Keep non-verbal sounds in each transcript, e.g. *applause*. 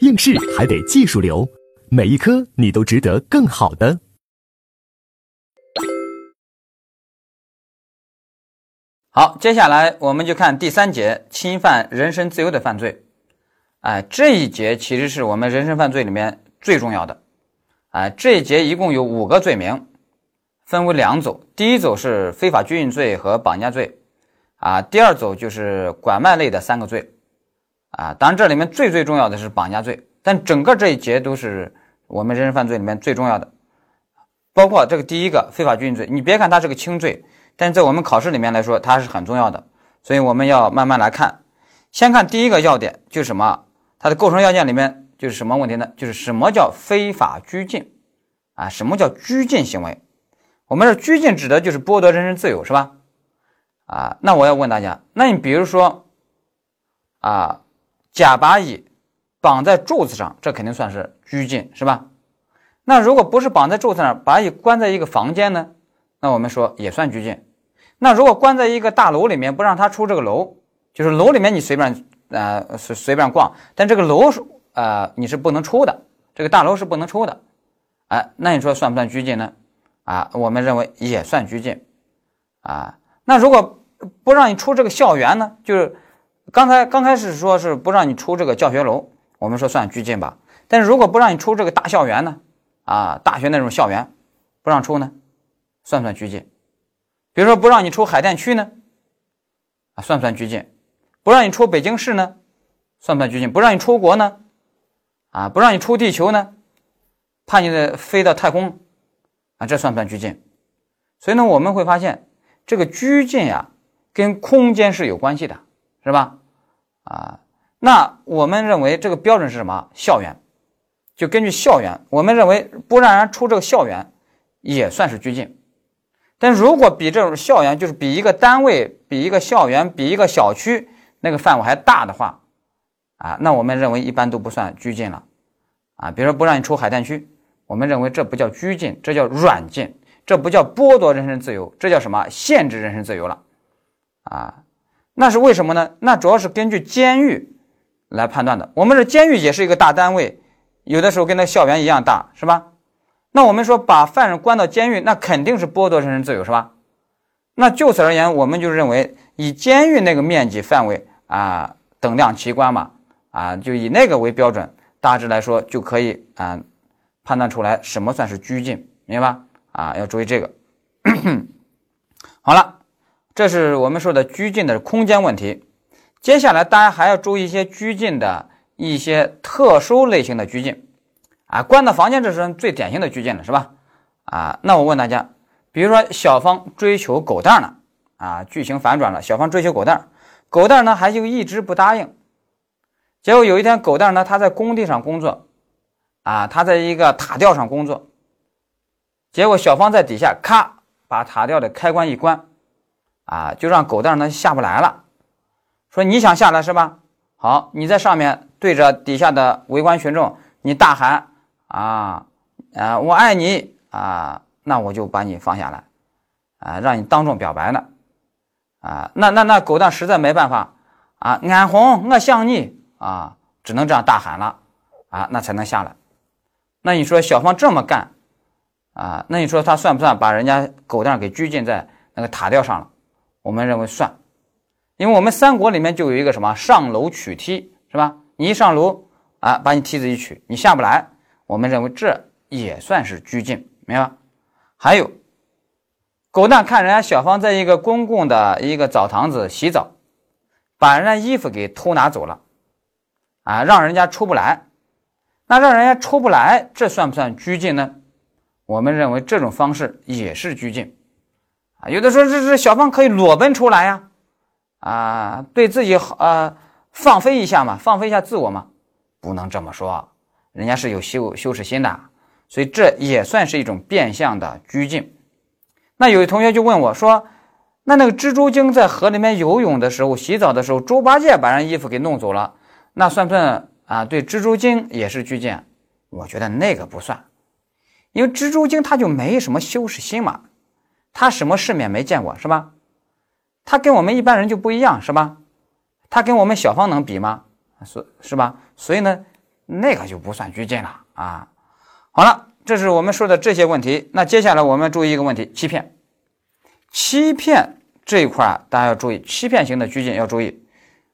应试还得技术流，每一科你都值得更好的。好，接下来我们就看第三节侵犯人身自由的犯罪。哎，这一节其实是我们人身犯罪里面最重要的。哎，这一节一共有五个罪名，分为两组。第一组是非法拘禁罪和绑架罪，啊，第二组就是拐卖类的三个罪，啊，当然这里面最最重要的是绑架罪，但整个这一节都是我们人身犯罪里面最重要的，包括这个第一个非法拘禁罪，你别看它是个轻罪。但在我们考试里面来说，它是很重要的，所以我们要慢慢来看。先看第一个要点，就是什么？它的构成要件里面就是什么问题呢？就是什么叫非法拘禁啊？什么叫拘禁行为？我们说拘禁指的就是剥夺人身自由，是吧？啊，那我要问大家，那你比如说啊，甲把乙绑在柱子上，这肯定算是拘禁，是吧？那如果不是绑在柱子上，把乙关在一个房间呢？那我们说也算拘禁。那如果关在一个大楼里面，不让他出这个楼，就是楼里面你随便呃随随便逛，但这个楼是呃你是不能出的，这个大楼是不能出的。哎，那你说算不算拘禁呢？啊，我们认为也算拘禁。啊，那如果不让你出这个校园呢？就是刚才刚开始说是不让你出这个教学楼，我们说算拘禁吧。但是如果不让你出这个大校园呢？啊，大学那种校园不让出呢？算不算拘禁？比如说不让你出海淀区呢，啊，算不算拘禁？不让你出北京市呢，算不算拘禁？不让你出国呢，啊，不让你出地球呢，怕你的飞到太空，啊，这算不算拘禁？所以呢，我们会发现这个拘禁呀，跟空间是有关系的，是吧？啊，那我们认为这个标准是什么？校园，就根据校园，我们认为不让人出这个校园，也算是拘禁。但如果比这种校园，就是比一个单位、比一个校园、比一个小区那个范围还大的话，啊，那我们认为一般都不算拘禁了，啊，比如说不让你出海淀区，我们认为这不叫拘禁，这叫软禁，这不叫剥夺人身自由，这叫什么？限制人身自由了，啊，那是为什么呢？那主要是根据监狱来判断的。我们这监狱也是一个大单位，有的时候跟那校园一样大，是吧？那我们说把犯人关到监狱，那肯定是剥夺人身自由，是吧？那就此而言，我们就认为以监狱那个面积范围啊等量齐观嘛，啊就以那个为标准，大致来说就可以啊判断出来什么算是拘禁，明白吧？啊，要注意这个。*coughs* 好了，这是我们说的拘禁的空间问题。接下来大家还要注意一些拘禁的一些特殊类型的拘禁。啊，关到房间这是最典型的拘禁了，是吧？啊，那我问大家，比如说小芳追求狗蛋呢，啊，剧情反转了，小芳追求狗蛋，狗蛋呢还就一直不答应。结果有一天，狗蛋呢他在工地上工作，啊，他在一个塔吊上工作，结果小芳在底下咔把塔吊的开关一关，啊，就让狗蛋呢下不来了。说你想下来是吧？好，你在上面对着底下的围观群众，你大喊。啊，啊，我爱你啊，那我就把你放下来，啊，让你当众表白呢，啊，那那那狗蛋实在没办法啊，安红，我想你啊，只能这样大喊了，啊，那才能下来。那你说小芳这么干，啊，那你说他算不算把人家狗蛋给拘禁在那个塔吊上了？我们认为算，因为我们三国里面就有一个什么上楼取梯，是吧？你一上楼啊，把你梯子一取，你下不来。我们认为这也算是拘禁，明白吧？还有，狗蛋看人家小芳在一个公共的一个澡堂子洗澡，把人家衣服给偷拿走了，啊，让人家出不来。那让人家出不来，这算不算拘禁呢？我们认为这种方式也是拘禁。有的说这这小芳可以裸奔出来呀，啊，对自己好啊，放飞一下嘛，放飞一下自我嘛，不能这么说。人家是有羞羞耻心的，所以这也算是一种变相的拘禁。那有的同学就问我说：“那那个蜘蛛精在河里面游泳的时候、洗澡的时候，猪八戒把人衣服给弄走了，那算不算啊？对，蜘蛛精也是拘禁。我觉得那个不算，因为蜘蛛精他就没什么羞耻心嘛，他什么世面没见过是吧？他跟我们一般人就不一样是吧？他跟我们小芳能比吗？所是吧？所以呢？那个就不算拘禁了啊。好了，这是我们说的这些问题。那接下来我们注意一个问题：欺骗。欺骗这一块大家要注意，欺骗型的拘禁要注意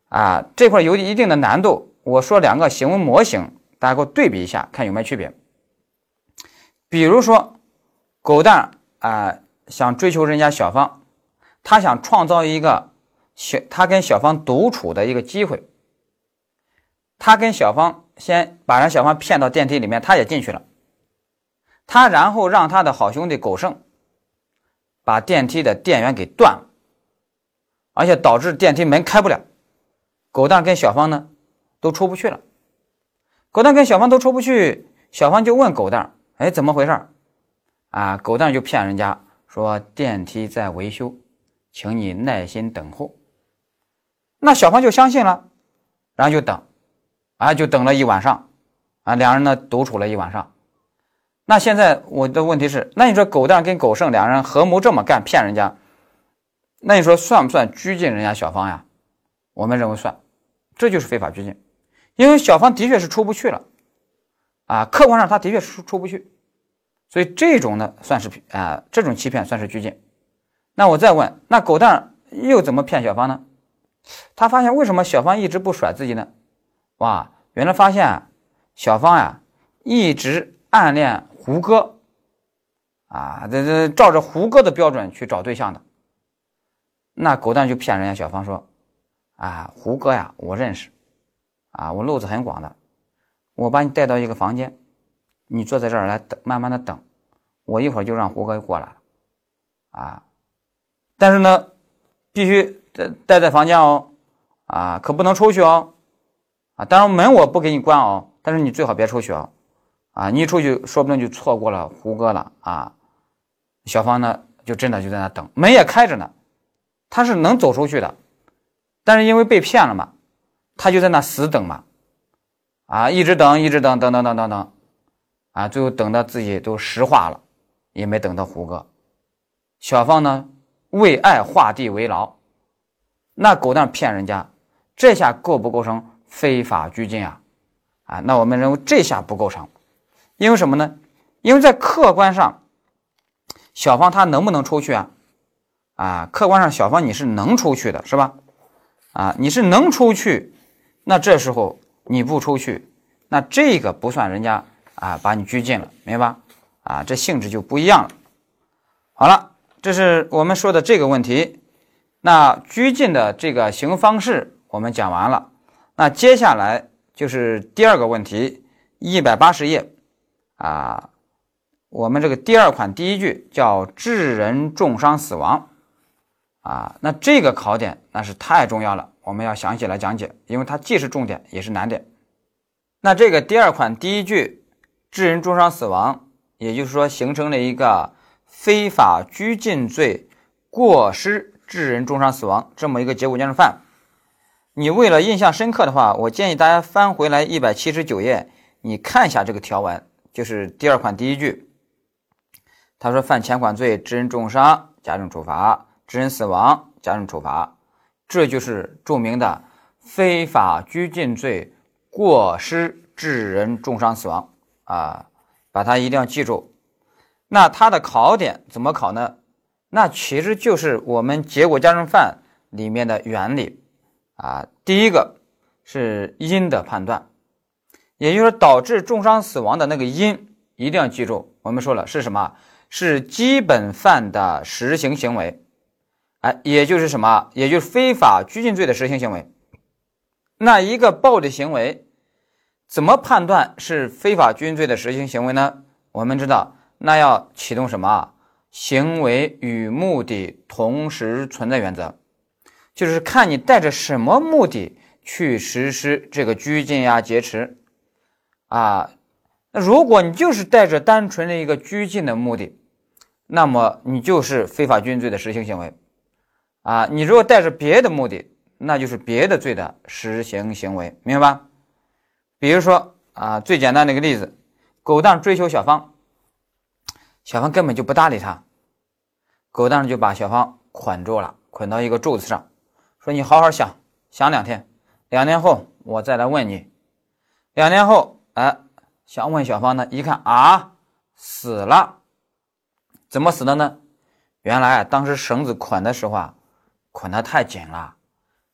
啊，这块有一定的难度。我说两个行为模型，大家给我对比一下，看有没有区别。比如说，狗蛋啊想追求人家小芳，他想创造一个小他跟小芳独处的一个机会。他跟小芳先把人小芳骗到电梯里面，他也进去了。他然后让他的好兄弟狗剩把电梯的电源给断了，而且导致电梯门开不了。狗蛋跟小芳呢都出不去了。狗蛋跟小芳都出不去，小芳就问狗蛋：“哎，怎么回事？”啊，狗蛋就骗人家说电梯在维修，请你耐心等候。那小芳就相信了，然后就等。啊，就等了一晚上，啊，两人呢独处了一晚上。那现在我的问题是，那你说狗蛋跟狗剩两人合谋这么干骗人家，那你说算不算拘禁人家小芳呀？我们认为算，这就是非法拘禁，因为小芳的确是出不去了，啊，客观上她的确是出不去，所以这种呢算是啊，这种欺骗算是拘禁。那我再问，那狗蛋又怎么骗小芳呢？他发现为什么小芳一直不甩自己呢？哇，原来发现小芳呀一直暗恋胡歌啊，这这照着胡歌的标准去找对象的。那狗蛋就骗人家小芳说：“啊，胡歌呀，我认识，啊，我路子很广的，我把你带到一个房间，你坐在这儿来等，慢慢的等，我一会儿就让胡哥过来了，啊，但是呢，必须待待在房间哦，啊，可不能出去哦。”啊，当然门我不给你关哦，但是你最好别出去哦！啊，你一出去，说不定就错过了胡哥了啊！小芳呢，就真的就在那等，门也开着呢，他是能走出去的，但是因为被骗了嘛，他就在那死等嘛，啊，一直等，一直等，等等等等等，啊，最后等到自己都石化了，也没等到胡歌。小芳呢，为爱画地为牢，那狗蛋骗人家，这下构不构成？非法拘禁啊，啊，那我们认为这下不构成，因为什么呢？因为在客观上，小芳她能不能出去啊？啊，客观上小芳你是能出去的，是吧？啊，你是能出去，那这时候你不出去，那这个不算人家啊把你拘禁了，明白吧？啊，这性质就不一样了。好了，这是我们说的这个问题。那拘禁的这个行方式我们讲完了。那接下来就是第二个问题，一百八十页啊，我们这个第二款第一句叫致人重伤死亡啊，那这个考点那是太重要了，我们要详细来讲解，因为它既是重点也是难点。那这个第二款第一句致人重伤死亡，也就是说形成了一个非法拘禁罪过失致人重伤死亡这么一个结果见证犯。你为了印象深刻的话，我建议大家翻回来一百七十九页，你看一下这个条文，就是第二款第一句。他说犯前款罪致人重伤，加重处罚；致人死亡，加重处罚。这就是著名的非法拘禁罪过失致人重伤死亡啊，把它一定要记住。那它的考点怎么考呢？那其实就是我们结果加重犯里面的原理。啊，第一个是因的判断，也就是导致重伤死亡的那个因，一定要记住。我们说了是什么？是基本犯的实行行为，哎，也就是什么？也就是非法拘禁罪的实行行为。那一个暴力行为，怎么判断是非法拘禁罪的实行行为呢？我们知道，那要启动什么？行为与目的同时存在原则。就是看你带着什么目的去实施这个拘禁呀、劫持啊？那如果你就是带着单纯的一个拘禁的目的，那么你就是非法拘禁罪的实行行为啊。你如果带着别的目的，那就是别的罪的实行行为，明白吧？比如说啊，最简单的一个例子，狗蛋追求小芳，小芳根本就不搭理他，狗蛋就把小芳捆住了，捆到一个柱子上。说你好好想想两天，两年后我再来问你。两年后哎，想问小芳呢，一看啊，死了，怎么死的呢？原来啊当时绳子捆的时候啊，捆得太紧了，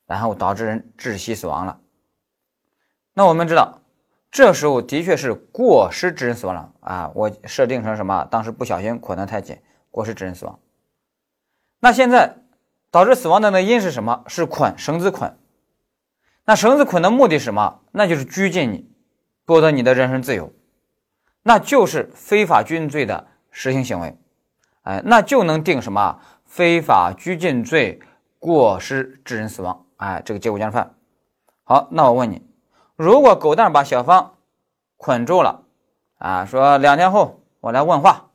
然后导致人窒息死亡了。那我们知道，这时候的确是过失致人死亡了啊。我设定成什么？当时不小心捆得太紧，过失致人死亡。那现在导致死亡的那因是什么？是捆绳子捆。那绳子捆的目的是什么？那就是拘禁你，剥夺你的人身自由，那就是非法拘禁罪的实行行为。哎，那就能定什么？非法拘禁罪过失致人死亡。哎，这个结果加犯。好，那我问你，如果狗蛋把小芳捆住了，啊，说两天后我来问话，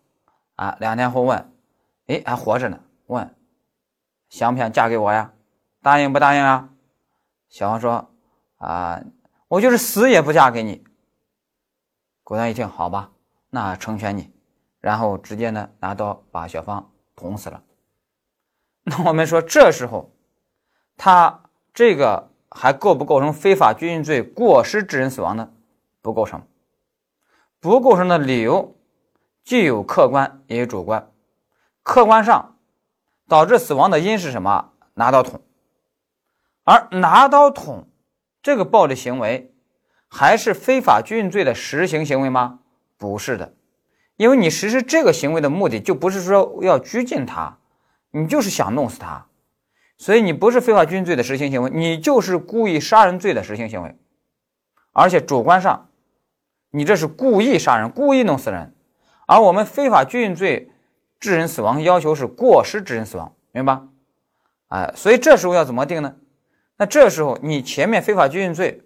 啊，两天后问，哎，还活着呢，问，想不想嫁给我呀？答应不答应啊？小芳说：“啊，我就是死也不嫁给你。”狗蛋一听，好吧，那成全你，然后直接呢拿刀把小芳捅死了。那我们说，这时候他这个还构不构成非法拘禁罪过失致人死亡呢？不构成。不构成的理由既有客观也有主观。客观上导致死亡的因是什么？拿刀捅。而拿刀捅这个暴力行为，还是非法拘禁罪的实行行为吗？不是的，因为你实施这个行为的目的就不是说要拘禁他，你就是想弄死他，所以你不是非法拘禁罪的实行行为，你就是故意杀人罪的实行行为。而且主观上，你这是故意杀人，故意弄死人，而我们非法拘禁罪致人死亡要求是过失致人死亡，明白？哎，所以这时候要怎么定呢？那这时候你前面非法拘禁罪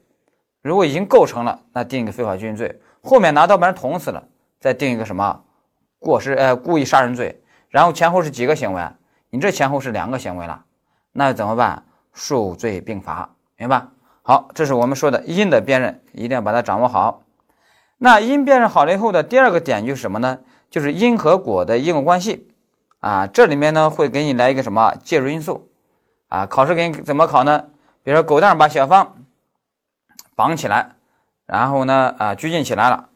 如果已经构成了，那定一个非法拘禁罪，后面拿刀把人捅死了，再定一个什么过失呃故意杀人罪，然后前后是几个行为？你这前后是两个行为了，那怎么办？数罪并罚，明白？好，这是我们说的因的辨认，一定要把它掌握好。那因辨认好了以后的第二个点就是什么呢？就是因和果的因果关系啊，这里面呢会给你来一个什么介入因素啊？考试给你怎么考呢？比如说，狗蛋把小芳绑起来，然后呢，啊，拘禁起来了，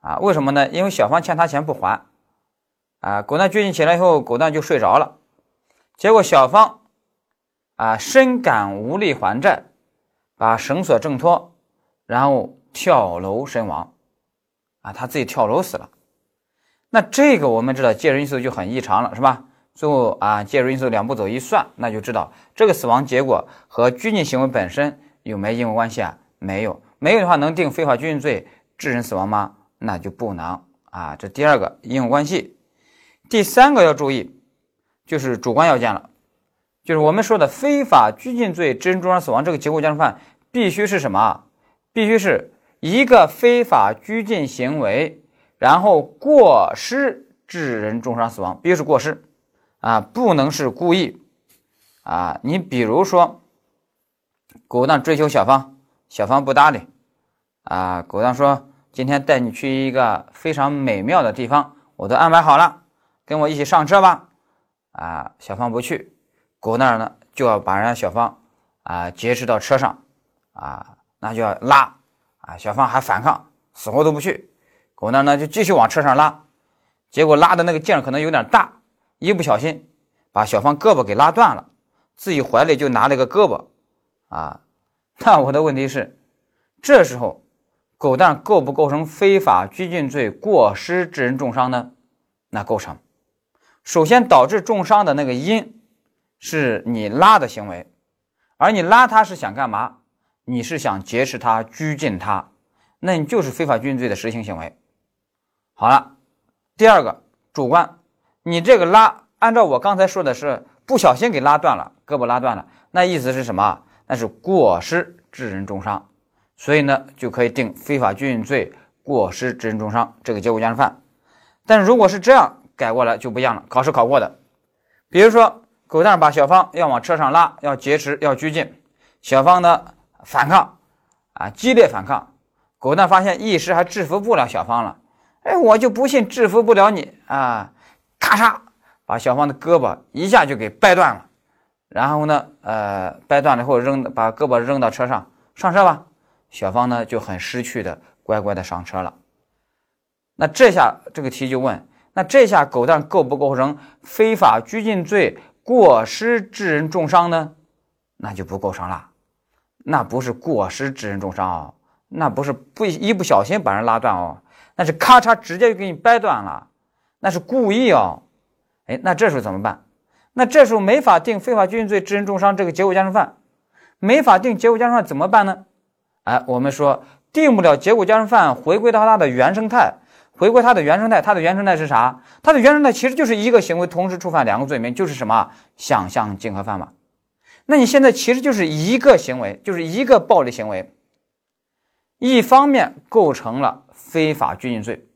啊，为什么呢？因为小芳欠他钱不还，啊，狗蛋拘禁起来以后，狗蛋就睡着了，结果小芳啊，深感无力还债，把绳索挣脱，然后跳楼身亡，啊，他自己跳楼死了。那这个我们知道介入因素就很异常了，是吧？最后啊，介入因素两步走一算，那就知道这个死亡结果和拘禁行为本身有没因果关系啊？没有，没有的话能定非法拘禁罪致人死亡吗？那就不能啊。这第二个因果关系，第三个要注意，就是主观要件了，就是我们说的非法拘禁罪致人重伤死亡这个结果加重犯必须是什么？必须是一个非法拘禁行为，然后过失致人重伤死亡，必须是过失。啊，不能是故意啊！你比如说，狗蛋追求小芳，小芳不搭理啊。狗蛋说：“今天带你去一个非常美妙的地方，我都安排好了，跟我一起上车吧。”啊，小芳不去，狗蛋呢就要把人家小芳啊劫持到车上啊，那就要拉啊。小芳还反抗，死活都不去。狗蛋呢就继续往车上拉，结果拉的那个劲儿可能有点大。一不小心把小芳胳膊给拉断了，自己怀里就拿了个胳膊，啊，*laughs* 那我的问题是，这时候狗蛋构不构成非法拘禁罪过失致人重伤呢？那构成。首先导致重伤的那个因是你拉的行为，而你拉他是想干嘛？你是想劫持他、拘禁他，那你就是非法拘禁罪的实行行为。好了，第二个主观。你这个拉，按照我刚才说的是不小心给拉断了，胳膊拉断了，那意思是什么？那是过失致人重伤，所以呢就可以定非法拘禁罪过失致人重伤这个结果加重犯。但如果是这样改过来就不一样了，考试考过的，比如说狗蛋把小芳要往车上拉，要劫持，要拘禁，小芳呢反抗，啊激烈反抗，狗蛋发现一时还制服不了小芳了，哎，我就不信制服不了你啊！咔嚓，把小芳的胳膊一下就给掰断了，然后呢，呃，掰断了以后扔，把胳膊扔到车上，上车吧。小芳呢就很失去的乖乖的上车了。那这下这个题就问：那这下狗蛋构不构成非法拘禁罪过失致人重伤呢？那就不构成了。那不是过失致人重伤哦，那不是不一不小心把人拉断哦，那是咔嚓直接就给你掰断了，那是故意哦。哎，那这时候怎么办？那这时候没法定非法拘禁罪致人重伤这个结果加重犯，没法定结果加重犯怎么办呢？哎，我们说定不了结果加重犯，回归到它的原生态，回归它的原生态，它的原生态是啥？它的原生态其实就是一个行为同时触犯两个罪名，就是什么想象竞合犯嘛。那你现在其实就是一个行为，就是一个暴力行为，一方面构成了非法拘禁罪。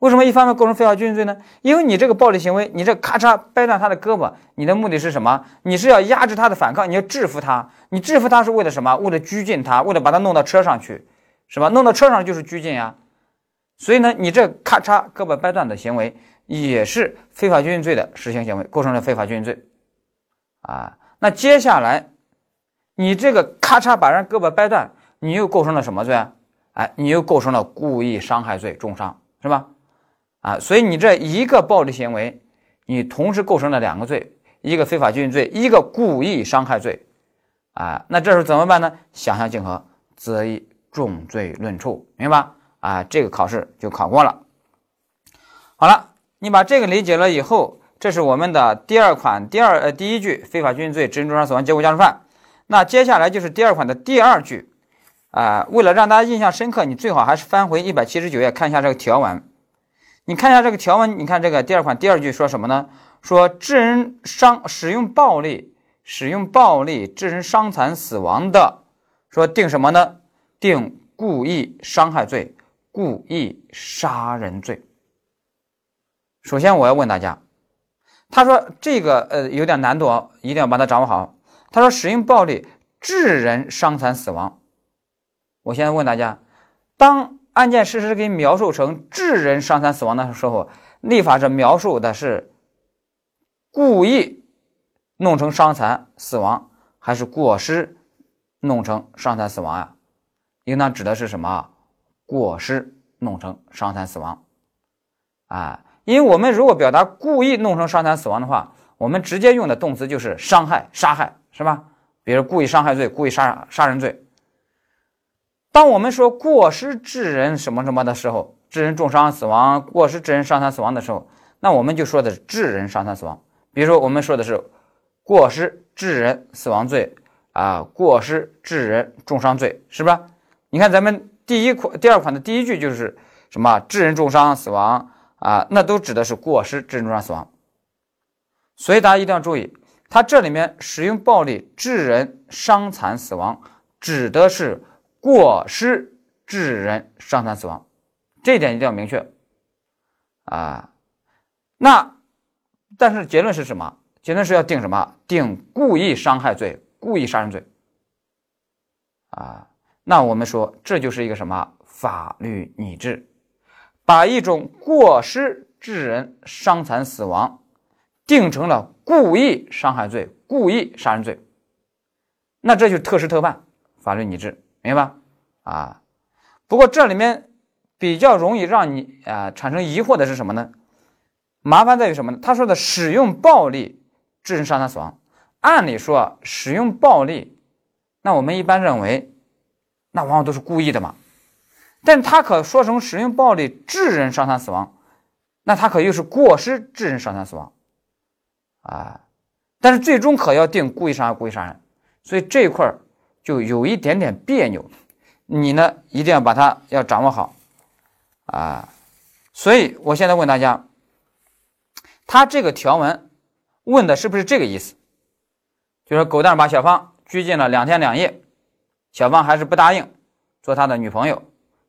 为什么一方面构成非法拘禁罪呢？因为你这个暴力行为，你这咔嚓掰断他的胳膊，你的目的是什么？你是要压制他的反抗，你要制服他。你制服他是为了什么？为了拘禁他，为了把他弄到车上去，是吧？弄到车上就是拘禁呀。所以呢，你这咔嚓胳膊掰断的行为也是非法拘禁罪的实行行为，构成了非法拘禁罪啊。那接下来，你这个咔嚓把人胳膊掰断，你又构成了什么罪啊？哎，你又构成了故意伤害罪，重伤是吧？啊，所以你这一个暴力行为，你同时构成了两个罪，一个非法拘禁罪，一个故意伤害罪，啊，那这时候怎么办呢？想象竞合，则以重罪论处，明白吧？啊，这个考试就考过了。好了，你把这个理解了以后，这是我们的第二款第二呃第一句非法拘禁罪致人重伤死亡结果加重犯。那接下来就是第二款的第二句，啊，为了让大家印象深刻，你最好还是翻回一百七十九页看一下这个条文。你看一下这个条文，你看这个第二款第二句说什么呢？说致人伤使用暴力使用暴力致人伤残死亡的，说定什么呢？定故意伤害罪、故意杀人罪。首先我要问大家，他说这个呃有点难度哦，一定要把它掌握好。他说使用暴力致人伤残死亡，我现在问大家，当。案件事实给描述成致人伤残死亡的时候，立法者描述的是故意弄成伤残死亡，还是过失弄成伤残死亡呀？应当指的是什么？过失弄成伤残死亡啊！因为我们如果表达故意弄成伤残死亡的话，我们直接用的动词就是伤害、杀害，是吧？比如故意伤害罪、故意杀杀人罪。当我们说过失致人什么什么的时候，致人重伤死亡，过失致人伤残死亡的时候，那我们就说的是致人伤残死亡。比如说，我们说的是过失致人死亡罪啊，过失致人重伤罪，是吧？你看咱们第一款、第二款的第一句就是什么致人重伤死亡啊，那都指的是过失致人重伤死亡。所以大家一定要注意，它这里面使用暴力致人伤残死亡，指的是。过失致人伤残死亡，这一点一定要明确啊。那但是结论是什么？结论是要定什么？定故意伤害罪、故意杀人罪啊。那我们说这就是一个什么法律拟制，把一种过失致人伤残死亡定成了故意伤害罪、故意杀人罪。那这就是特事特办，法律拟制。明白吧？啊，不过这里面比较容易让你啊产生疑惑的是什么呢？麻烦在于什么呢？他说的使用暴力致人伤残死亡，按理说使用暴力，那我们一般认为，那往往都是故意的嘛。但他可说成使用暴力致人伤残死亡，那他可又是过失致人伤残死亡啊。但是最终可要定故意伤害、故意杀人，所以这一块儿。就有一点点别扭，你呢一定要把它要掌握好啊！所以我现在问大家，他这个条文问的是不是这个意思？就说狗蛋把小芳拘禁了两天两夜，小芳还是不答应做他的女朋友，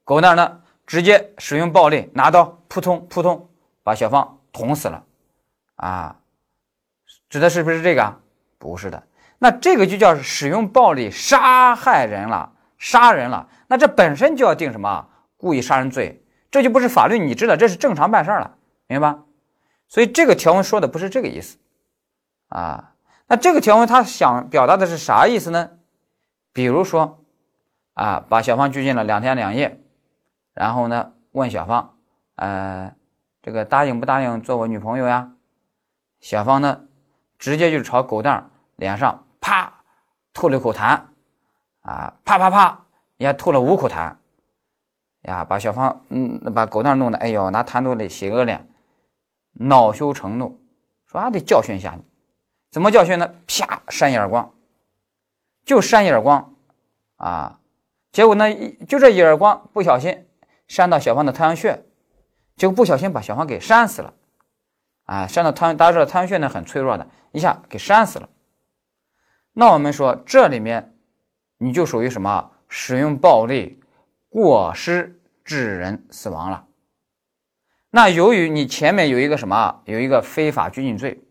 狗蛋呢直接使用暴力，拿刀扑通扑通把小芳捅死了啊！指的是不是这个？不是的。那这个就叫使用暴力杀害人了，杀人了。那这本身就要定什么故意杀人罪，这就不是法律你知的，这是正常办事了，明白吧？所以这个条文说的不是这个意思啊。那这个条文他想表达的是啥意思呢？比如说啊，把小芳拘禁了两天两夜然后呢问小芳，呃，这个答应不答应做我女朋友呀？小芳呢直接就朝狗蛋脸上啪吐了一口痰，啊，啪啪啪也吐了五口痰，呀，把小芳嗯把狗蛋弄得哎呦拿痰都得洗个脸，恼羞成怒，说啊得教训一下你，怎么教训呢？啪扇一耳光，就扇一耳光，啊。结果呢，就这一耳光，不小心扇到小芳的太阳穴，就不小心把小芳给扇死了。啊，扇到太阳，大家知道太阳穴呢很脆弱的，一下给扇死了。那我们说这里面你就属于什么？使用暴力过失致人死亡了。那由于你前面有一个什么，有一个非法拘禁罪，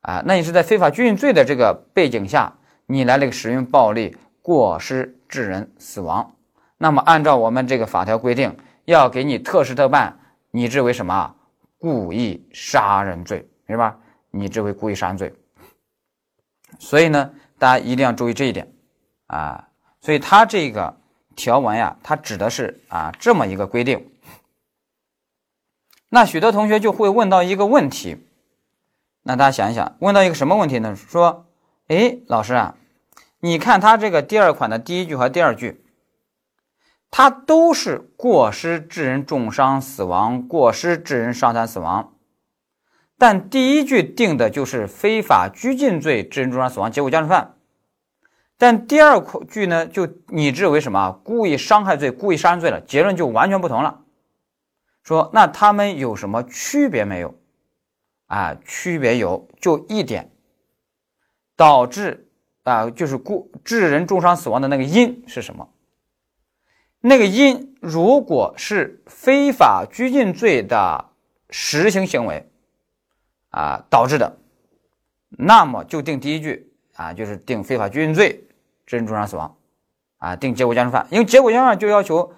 啊，那你是在非法拘禁罪的这个背景下，你来了个使用暴力过失。致人死亡，那么按照我们这个法条规定，要给你特事特办，拟制为什么？故意杀人罪，明白吧？你这为故意杀人罪。所以呢，大家一定要注意这一点啊。所以它这个条文呀，它指的是啊这么一个规定。那许多同学就会问到一个问题，那大家想一想，问到一个什么问题呢？说，哎，老师啊。你看它这个第二款的第一句和第二句，它都是过失致人重伤死亡、过失致人伤残死亡，但第一句定的就是非法拘禁罪致人重伤死亡结果加重犯，但第二句呢就拟制为什么故意伤害罪、故意杀人罪了，结论就完全不同了。说那他们有什么区别没有？啊，区别有，就一点，导致。啊，就是故致人重伤死亡的那个因是什么？那个因如果是非法拘禁罪的实行行为啊导致的，那么就定第一句啊，就是定非法拘禁罪致人重伤死亡啊，定结果加重犯，因为结果加重犯就要求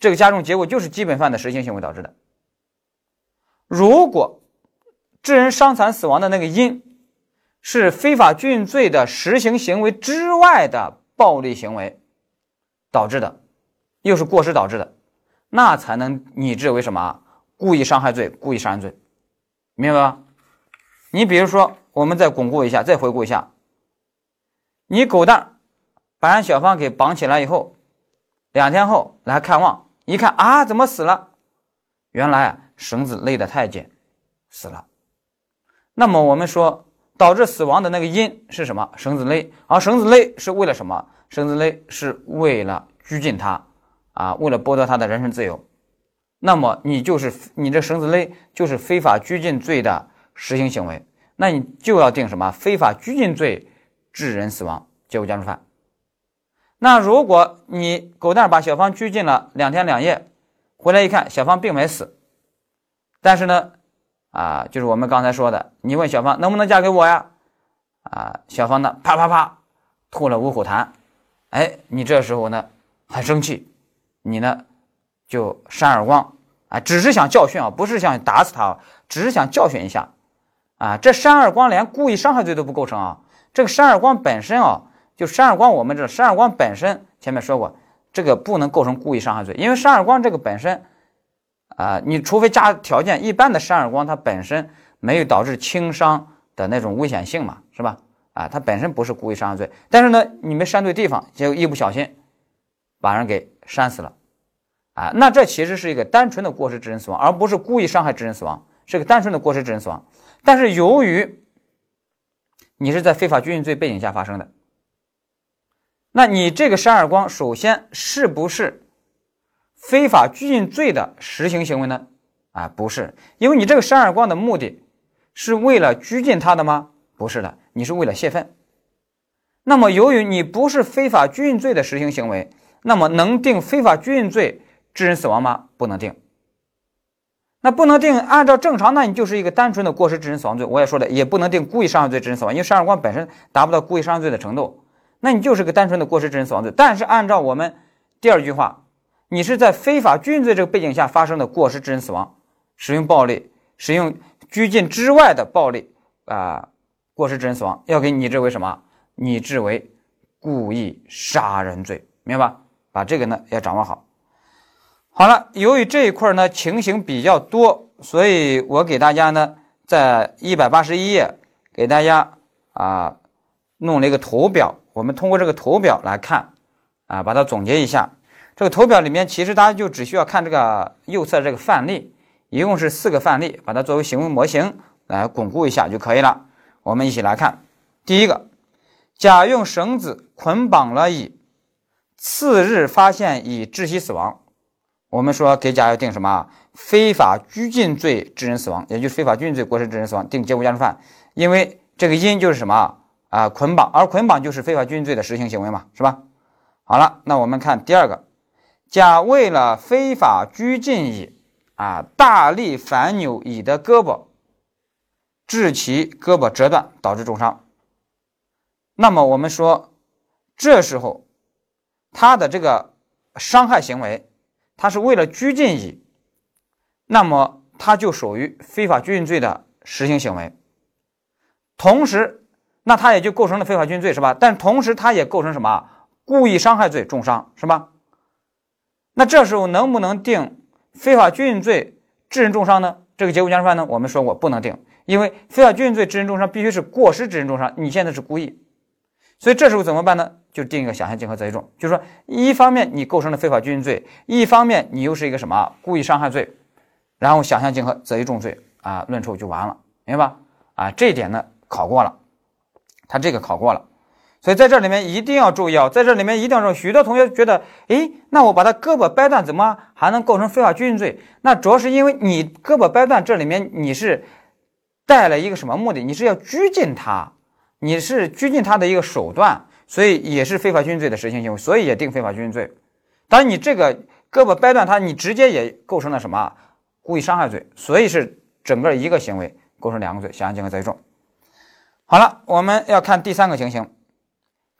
这个加重结果就是基本犯的实行行为导致的。如果致人伤残死亡的那个因。是非法拘禁罪的实行行为之外的暴力行为导致的，又是过失导致的，那才能拟制为什么故意伤害罪、故意杀人罪，明白吧？你比如说，我们再巩固一下，再回顾一下，你狗蛋把人小芳给绑起来以后，两天后来看望，一看啊，怎么死了？原来绳子勒得太紧，死了。那么我们说。导致死亡的那个因是什么？绳子勒，而绳子勒是为了什么？绳子勒是为了拘禁他，啊，为了剥夺他的人身自由。那么你就是你这绳子勒就是非法拘禁罪的实行行为，那你就要定什么？非法拘禁罪致人死亡结果加重犯。那如果你狗蛋把小芳拘禁了两天两夜，回来一看小芳并没死，但是呢？啊，就是我们刚才说的，你问小芳能不能嫁给我呀？啊，小芳呢，啪啪啪吐了五口痰，哎，你这时候呢很生气，你呢就扇耳光，啊，只是想教训啊，不是想打死他啊，只是想教训一下，啊，这扇耳光连故意伤害罪都不构成啊，这个扇耳光本身啊，就扇耳光，我们这扇耳光本身前面说过，这个不能构成故意伤害罪，因为扇耳光这个本身。啊，你除非加条件，一般的扇耳光它本身没有导致轻伤的那种危险性嘛，是吧？啊，它本身不是故意伤害罪，但是呢，你没扇对地方，结果一不小心把人给扇死了，啊，那这其实是一个单纯的过失致人死亡，而不是故意伤害致人死亡，是个单纯的过失致人死亡。但是由于你是在非法拘禁罪背景下发生的，那你这个扇耳光首先是不是？非法拘禁罪的实行行为呢？啊，不是，因为你这个扇耳光的目的是为了拘禁他的吗？不是的，你是为了泄愤。那么，由于你不是非法拘禁罪的实行行为，那么能定非法拘禁罪致人死亡吗？不能定。那不能定，按照正常，那你就是一个单纯的过失致人死亡罪。我也说了，也不能定故意伤害罪致人死亡，因为扇耳光本身达不到故意伤害罪的程度，那你就是个单纯的过失致人死亡罪。但是按照我们第二句话。你是在非法拘禁罪这个背景下发生的过失致人死亡，使用暴力，使用拘禁之外的暴力啊，过失致人死亡，要给你制为什么？拟制为故意杀人罪，明白吧？把这个呢要掌握好。好了，由于这一块呢情形比较多，所以我给大家呢在一百八十一页给大家啊弄了一个图表，我们通过这个图表来看啊，把它总结一下。这个图表里面其实大家就只需要看这个右侧这个范例，一共是四个范例，把它作为行为模型来巩固一下就可以了。我们一起来看，第一个，甲用绳子捆绑了乙，次日发现乙窒息死亡。我们说给甲要定什么？非法拘禁罪致人死亡，也就是非法拘禁罪过失致人死亡，定结果加重犯。因为这个因就是什么啊？捆绑，而捆绑就是非法拘禁罪的实行行为嘛，是吧？好了，那我们看第二个，甲为了非法拘禁乙啊，大力反扭乙的胳膊，致其胳膊折断，导致重伤。那么我们说，这时候他的这个伤害行为。他是为了拘禁乙，那么他就属于非法拘禁罪的实行行为。同时，那他也就构成了非法拘禁罪，是吧？但同时，他也构成什么？故意伤害罪，重伤，是吧？那这时候能不能定非法拘禁罪致人重伤呢？这个结果加重犯呢？我们说过不能定，因为非法拘禁罪致人重伤必须是过失致人重伤，你现在是故意。所以这时候怎么办呢？就定一个想象竞合择一重，就是说，一方面你构成了非法拘禁罪，一方面你又是一个什么故意伤害罪，然后想象竞合择一重罪啊，论处就完了，明白吧？啊，这一点呢考过了，他这个考过了，所以在这里面一定要注意啊，在这里面一定要注意。许多同学觉得，哎，那我把他胳膊掰断，怎么还能构成非法拘禁罪？那主要是因为你胳膊掰断，这里面你是带了一个什么目的？你是要拘禁他。你是拘禁他的一个手段，所以也是非法拘禁罪的实行行为，所以也定非法拘禁罪。当然，你这个胳膊掰断他，你直接也构成了什么故意伤害罪，所以是整个一个行为构成两个罪，想象竞合择一重。好了，我们要看第三个情形。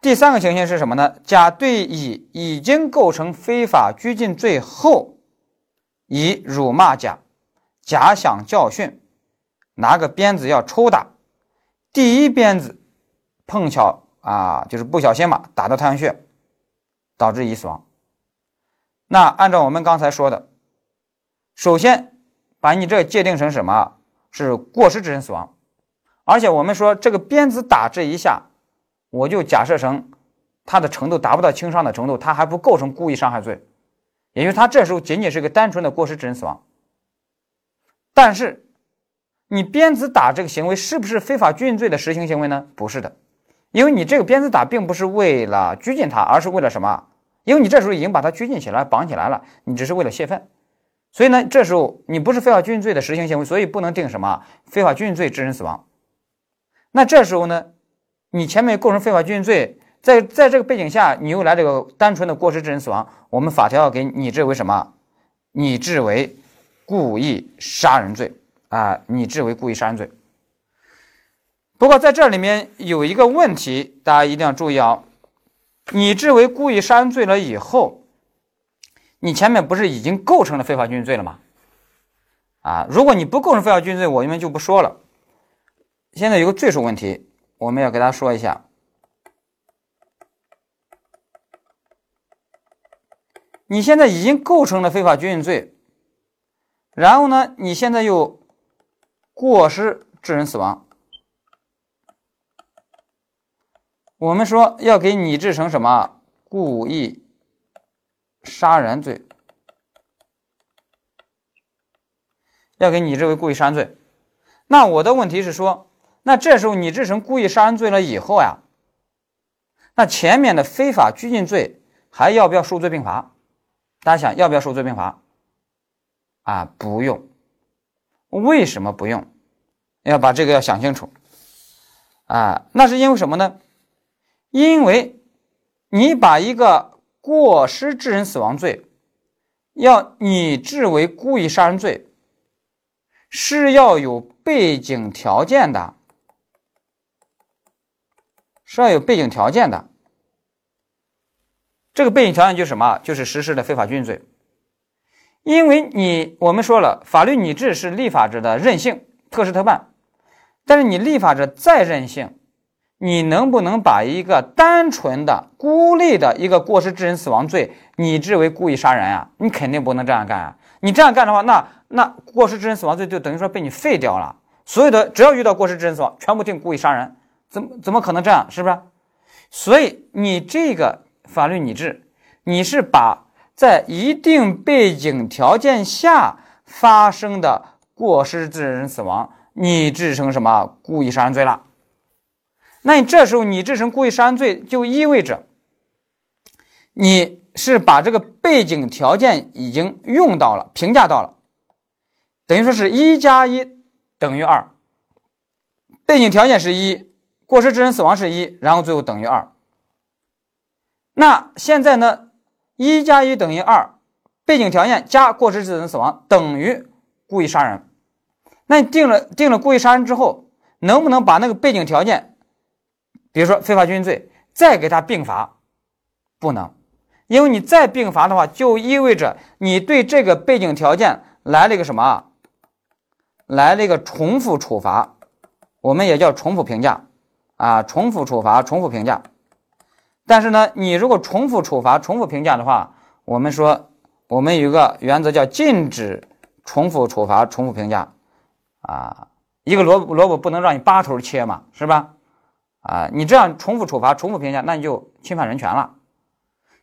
第三个情形是什么呢？甲对乙已经构成非法拘禁罪后，乙辱骂甲，甲想教训，拿个鞭子要抽打，第一鞭子。碰巧啊，就是不小心嘛，打到太阳穴，导致乙死亡。那按照我们刚才说的，首先把你这界定成什么？是过失致人死亡。而且我们说这个鞭子打这一下，我就假设成他的程度达不到轻伤的程度，他还不构成故意伤害罪，也就是他这时候仅仅是个单纯的过失致人死亡。但是你鞭子打这个行为是不是非法拘禁罪的实行行为呢？不是的。因为你这个鞭子打并不是为了拘禁他，而是为了什么？因为你这时候已经把他拘禁起来、绑起来了，你只是为了泄愤，所以呢，这时候你不是非法拘禁罪的实行行为，所以不能定什么非法拘禁罪致人死亡。那这时候呢，你前面构成非法拘禁罪，在在这个背景下，你又来这个单纯的过失致人死亡，我们法条要给拟制为什么？拟制为故意杀人罪啊，拟制为故意杀人罪。不过在这里面有一个问题，大家一定要注意啊！你治为故意杀人罪了以后，你前面不是已经构成了非法拘禁罪了吗？啊，如果你不构成非法拘禁罪，我这边就不说了。现在有个罪数问题，我们要给大家说一下。你现在已经构成了非法拘禁罪，然后呢，你现在又过失致人死亡。我们说要给你制成什么故意杀人罪，要给你这为故意杀人罪。那我的问题是说，那这时候拟制成故意杀人罪了以后呀，那前面的非法拘禁罪还要不要数罪并罚？大家想要不要数罪并罚？啊，不用。为什么不用？要把这个要想清楚。啊，那是因为什么呢？因为，你把一个过失致人死亡罪，要拟制为故意杀人罪，是要有背景条件的，是要有背景条件的。这个背景条件就是什么？就是实施的非法拘禁罪。因为你我们说了，法律拟制是立法者的任性，特事特办，但是你立法者再任性。你能不能把一个单纯的孤立的一个过失致人死亡罪拟制为故意杀人啊？你肯定不能这样干啊！你这样干的话，那那过失致人死亡罪就等于说被你废掉了。所有的只要遇到过失致人死亡，全部定故意杀人，怎怎么可能这样？是不是？所以你这个法律拟制，你是把在一定背景条件下发生的过失致人死亡拟制成什么故意杀人罪了？那你这时候你制成故意杀人罪，就意味着你是把这个背景条件已经用到了，评价到了，等于说是一加一等于二，背景条件是一，过失致人死亡是一，然后最后等于二。那现在呢，一加一等于二，背景条件加过失致人死亡等于故意杀人。那你定了定了故意杀人之后，能不能把那个背景条件？比如说非法拘禁罪，再给他并罚，不能，因为你再并罚的话，就意味着你对这个背景条件来了一个什么？来了一个重复处罚，我们也叫重复评价啊，重复处罚，重复评价。但是呢，你如果重复处罚、重复评价的话，我们说我们有一个原则叫禁止重复处罚、重复评价啊，一个萝卜萝卜不能让你八头切嘛，是吧？啊，你这样重复处罚、重复评价，那你就侵犯人权了。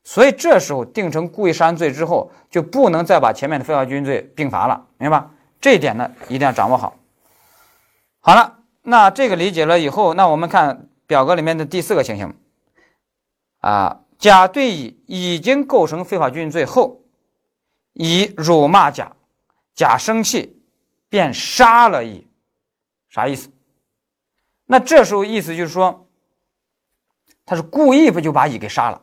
所以这时候定成故意杀人罪之后，就不能再把前面的非法拘禁罪并罚了，明白吧？这一点呢，一定要掌握好。好了，那这个理解了以后，那我们看表格里面的第四个情形。啊，甲对乙已经构成非法拘禁罪后，乙辱骂甲，甲生气，便杀了乙，啥意思？那这时候意思就是说，他是故意不就把乙给杀了？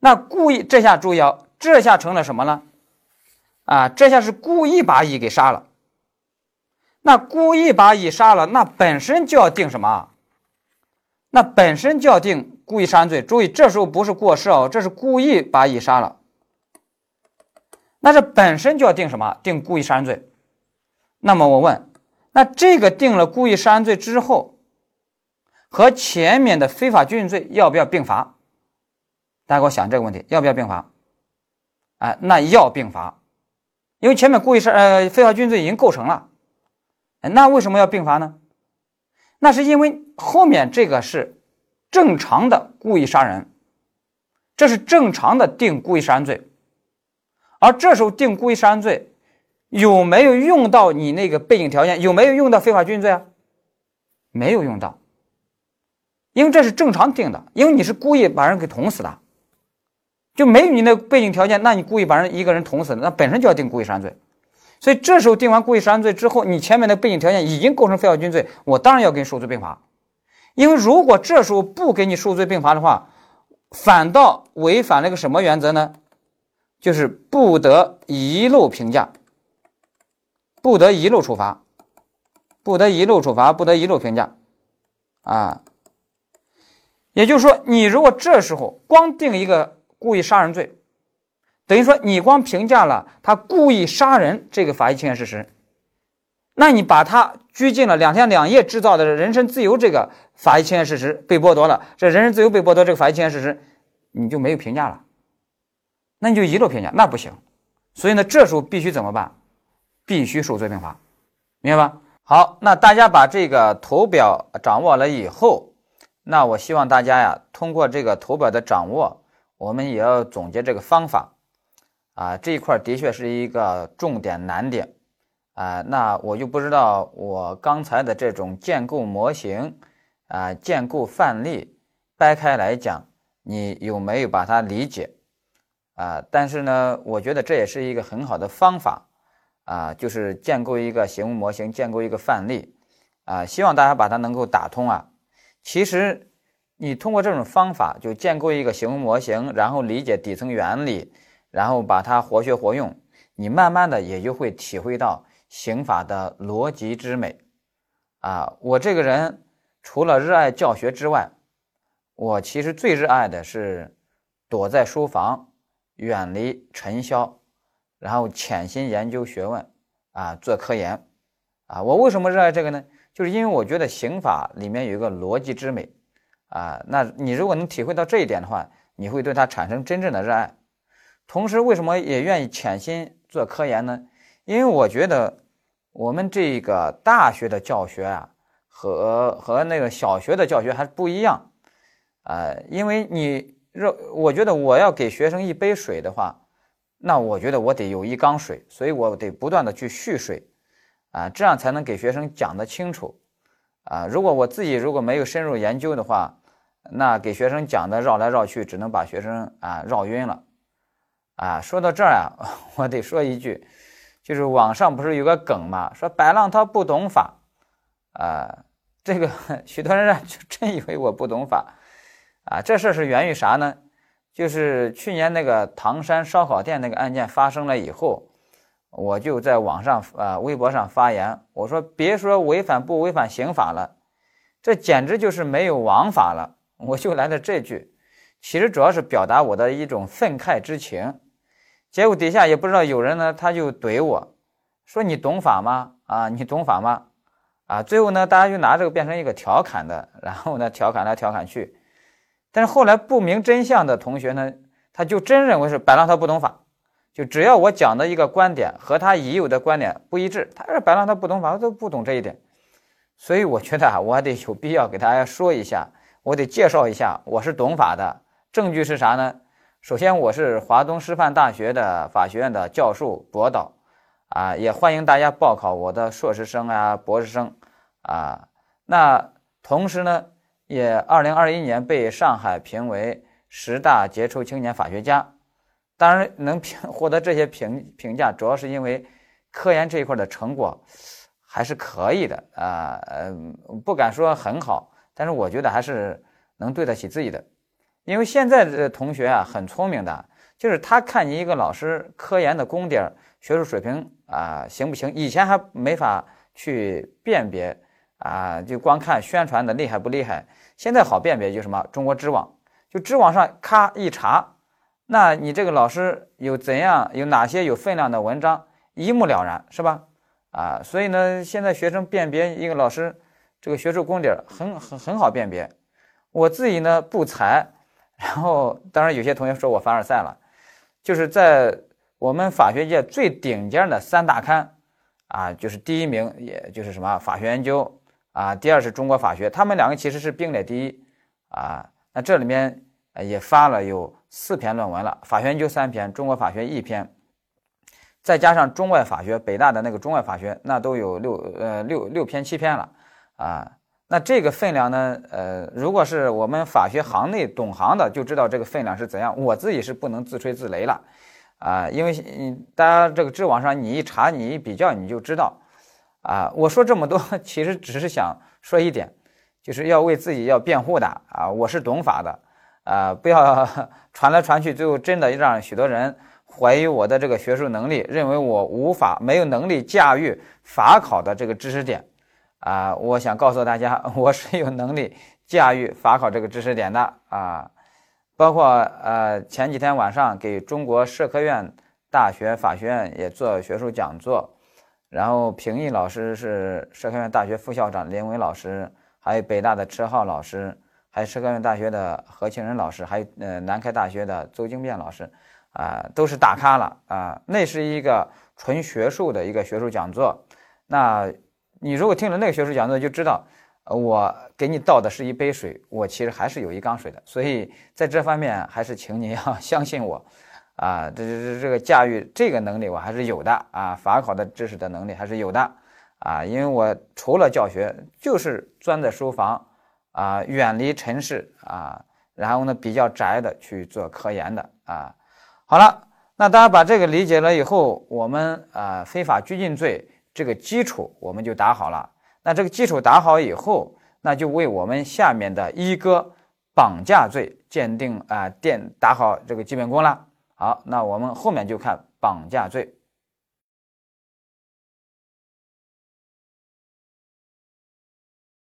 那故意这下注意啊，这下成了什么呢？啊，这下是故意把乙给杀了。那故意把乙杀了，那本身就要定什么？那本身就要定故意杀人罪。注意，这时候不是过失哦，这是故意把乙杀了。那这本身就要定什么？定故意杀人罪。那么我问。那这个定了故意杀人罪之后，和前面的非法拘禁罪要不要并罚？大家给我想这个问题，要不要并罚？哎，那要并罚，因为前面故意杀呃非法拘禁罪已经构成了，那为什么要并罚呢？那是因为后面这个是正常的故意杀人，这是正常的定故意杀人罪，而这时候定故意杀人罪。有没有用到你那个背景条件？有没有用到非法拘禁罪啊？没有用到，因为这是正常定的，因为你是故意把人给捅死的，就没有你那背景条件，那你故意把人一个人捅死，那本身就要定故意杀人罪。所以这时候定完故意杀人罪之后，你前面的背景条件已经构成非法拘禁罪，我当然要给你数罪并罚。因为如果这时候不给你数罪并罚的话，反倒违反了一个什么原则呢？就是不得遗漏评价。不得遗漏处罚，不得遗漏处罚，不得遗漏评价，啊，也就是说，你如果这时候光定一个故意杀人罪，等于说你光评价了他故意杀人这个法益侵害事实，那你把他拘禁了两天两夜制造的人身自由这个法益侵害事实被剥夺了，这人身自由被剥夺这个法益侵害事实，你就没有评价了，那你就遗漏评价，那不行，所以呢，这时候必须怎么办？必须数罪并罚，明白吧？好，那大家把这个图表掌握了以后，那我希望大家呀，通过这个图表的掌握，我们也要总结这个方法啊。这一块的确是一个重点难点啊。那我就不知道我刚才的这种建构模型啊、建构范例掰开来讲，你有没有把它理解啊？但是呢，我觉得这也是一个很好的方法。啊，就是建构一个行为模型，建构一个范例，啊，希望大家把它能够打通啊。其实你通过这种方法，就建构一个行为模型，然后理解底层原理，然后把它活学活用，你慢慢的也就会体会到刑法的逻辑之美。啊，我这个人除了热爱教学之外，我其实最热爱的是躲在书房，远离尘嚣。然后潜心研究学问，啊，做科研，啊，我为什么热爱这个呢？就是因为我觉得刑法里面有一个逻辑之美啊，那你如果能体会到这一点的话，你会对它产生真正的热爱。同时，为什么也愿意潜心做科研呢？因为我觉得我们这个大学的教学啊，和和那个小学的教学还不一样啊。因为你若我觉得我要给学生一杯水的话，那我觉得我得有一缸水，所以我得不断的去蓄水啊，这样才能给学生讲得清楚啊。如果我自己如果没有深入研究的话，那给学生讲的绕来绕去，只能把学生啊绕晕了。啊，说到这儿啊，*laughs* 我得说一句，就是网上不是有个梗嘛，说白浪涛不懂法，啊，这个 *laughs* 许多人就真以为我不懂法，啊，这事儿是源于啥呢？就是去年那个唐山烧烤店那个案件发生了以后，我就在网上啊微博上发言，我说别说违反不违反刑法了，这简直就是没有王法了，我就来了这句，其实主要是表达我的一种愤慨之情。结果底下也不知道有人呢，他就怼我说：“你懂法吗？啊，你懂法吗？啊！”最后呢，大家就拿这个变成一个调侃的，然后呢，调侃来调侃去。但是后来不明真相的同学呢，他就真认为是白浪涛不懂法，就只要我讲的一个观点和他已有的观点不一致，他说白浪涛不懂法，他都不懂这一点。所以我觉得啊，我还得有必要给大家说一下，我得介绍一下我是懂法的，证据是啥呢？首先，我是华东师范大学的法学院的教授博导，啊，也欢迎大家报考我的硕士生啊、博士生，啊，那同时呢，也二零二一年被上海评为十大杰出青年法学家。当然，能评 *laughs* 获得这些评评价，主要是因为科研这一块的成果还是可以的啊，嗯，不敢说很好，但是我觉得还是能对得起自己的。因为现在的同学啊很聪明的，就是他看你一个老师科研的功底儿、学术水平啊行不行？以前还没法去辨别啊，就光看宣传的厉害不厉害。现在好辨别，就什么中国知网，就知网上咔一查，那你这个老师有怎样有哪些有分量的文章，一目了然，是吧？啊，所以呢，现在学生辨别一个老师这个学术功底儿很很很好辨别。我自己呢不才。然后，当然有些同学说我凡尔赛了，就是在我们法学界最顶尖的三大刊，啊，就是第一名，也就是什么法学研究啊，第二是中国法学，他们两个其实是并列第一啊。那这里面也发了有四篇论文了，法学研究三篇，中国法学一篇，再加上中外法学，北大的那个中外法学，那都有六呃六六篇七篇了啊。那这个分量呢？呃，如果是我们法学行内懂行的，就知道这个分量是怎样。我自己是不能自吹自擂了，啊，因为嗯，大家这个知网上你一查，你一比较，你就知道。啊，我说这么多，*laughs* 其实只是想说一点，就是要为自己要辩护的啊，我是懂法的，啊，不要 *laughs* 传来传去，最后真的让许多人怀疑我的这个学术能力，认为我无法没有能力驾驭法考的这个知识点。啊，我想告诉大家，我是有能力驾驭法考这个知识点的啊，包括呃前几天晚上给中国社科院大学法学院也做学术讲座，然后评议老师是社科院大学副校长林伟老师，还有北大的车浩老师，还有社科院大学的何庆仁老师，还有呃南开大学的邹京变老师，啊，都是大咖了啊，那是一个纯学术的一个学术讲座，那。你如果听了那个学术讲座，就知道，呃我给你倒的是一杯水，我其实还是有一缸水的。所以在这方面，还是请你要 *laughs* 相信我，啊，这这这个驾驭这个能力我还是有的啊，法考的知识的能力还是有的啊，因为我除了教学，就是钻在书房啊，远离尘世啊，然后呢比较宅的去做科研的啊。好了，那大家把这个理解了以后，我们啊非法拘禁罪。这个基础我们就打好了，那这个基础打好以后，那就为我们下面的一哥绑架罪鉴定啊，奠打好这个基本功了。好，那我们后面就看绑架罪。